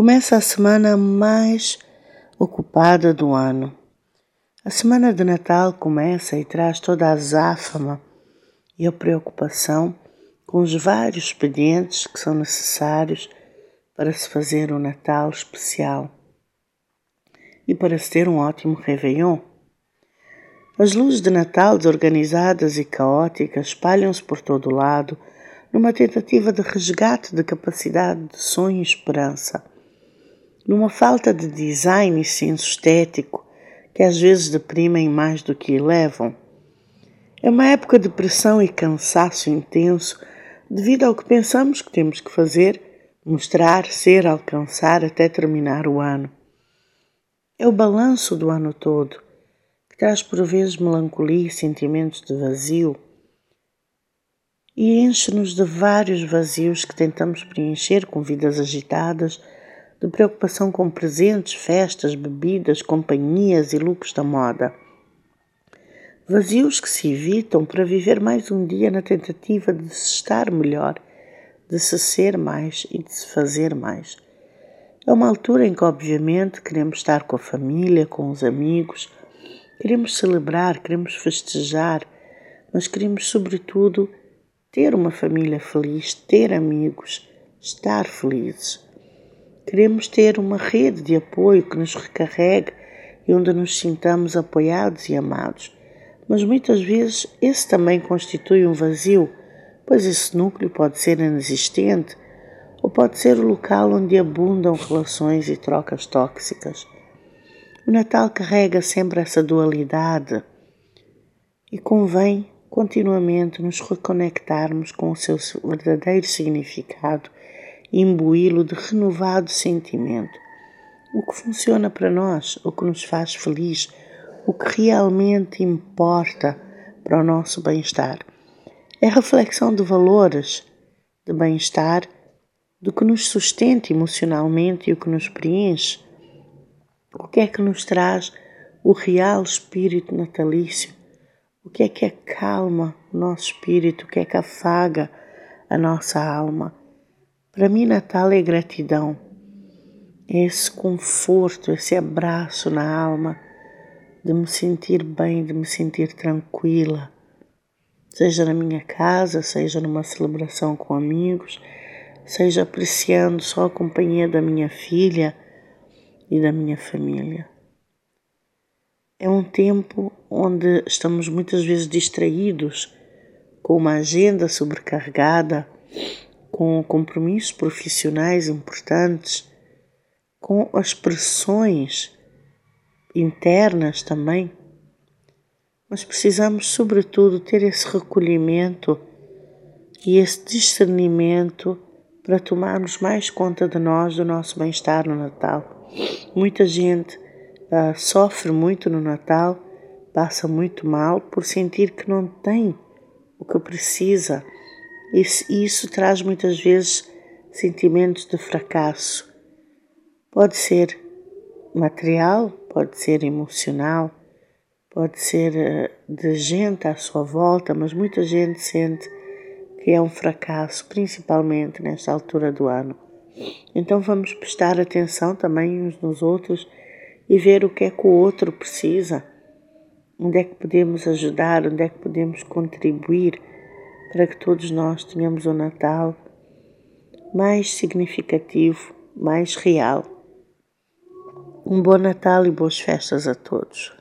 Começa a semana mais ocupada do ano. A semana de Natal começa e traz toda a azáfama e a preocupação com os vários expedientes que são necessários para se fazer um Natal especial e para se ter um ótimo Réveillon. As luzes de Natal desorganizadas e caóticas espalham-se por todo o lado numa tentativa de resgate de capacidade de sonho e esperança numa falta de design e senso estético que às vezes deprimem mais do que elevam. É uma época de pressão e cansaço intenso devido ao que pensamos que temos que fazer, mostrar, ser, alcançar até terminar o ano. É o balanço do ano todo, que traz por vezes melancolia e sentimentos de vazio e enche-nos de vários vazios que tentamos preencher com vidas agitadas de preocupação com presentes, festas, bebidas, companhias e lucros da moda. Vazios que se evitam para viver mais um dia na tentativa de se estar melhor, de se ser mais e de se fazer mais. É uma altura em que, obviamente, queremos estar com a família, com os amigos, queremos celebrar, queremos festejar, mas queremos, sobretudo, ter uma família feliz, ter amigos, estar felizes. Queremos ter uma rede de apoio que nos recarregue e onde nos sintamos apoiados e amados. Mas muitas vezes esse também constitui um vazio, pois esse núcleo pode ser inexistente ou pode ser o local onde abundam relações e trocas tóxicas. O Natal carrega sempre essa dualidade e convém continuamente nos reconectarmos com o seu verdadeiro significado imbuí-lo de renovado sentimento. O que funciona para nós, o que nos faz feliz, o que realmente importa para o nosso bem-estar. É reflexão de valores, de bem-estar, do que nos sustenta emocionalmente e o que nos preenche. O que é que nos traz o real espírito natalício? O que é que acalma o nosso espírito? O que é que afaga a nossa alma? Para mim, Natal é gratidão, é esse conforto, esse abraço na alma de me sentir bem, de me sentir tranquila, seja na minha casa, seja numa celebração com amigos, seja apreciando só a companhia da minha filha e da minha família. É um tempo onde estamos muitas vezes distraídos com uma agenda sobrecarregada com compromissos profissionais importantes, com as pressões internas também. Mas precisamos, sobretudo, ter esse recolhimento e esse discernimento para tomarmos mais conta de nós, do nosso bem-estar no Natal. Muita gente uh, sofre muito no Natal, passa muito mal por sentir que não tem o que precisa e isso traz muitas vezes sentimentos de fracasso. Pode ser material, pode ser emocional, pode ser eh, de gente à sua volta, mas muita gente sente que é um fracasso, principalmente nesta altura do ano. Então vamos prestar atenção também uns nos outros e ver o que é que o outro precisa, onde é que podemos ajudar, onde é que podemos contribuir para que todos nós tenhamos um Natal mais significativo, mais real. Um bom Natal e boas festas a todos.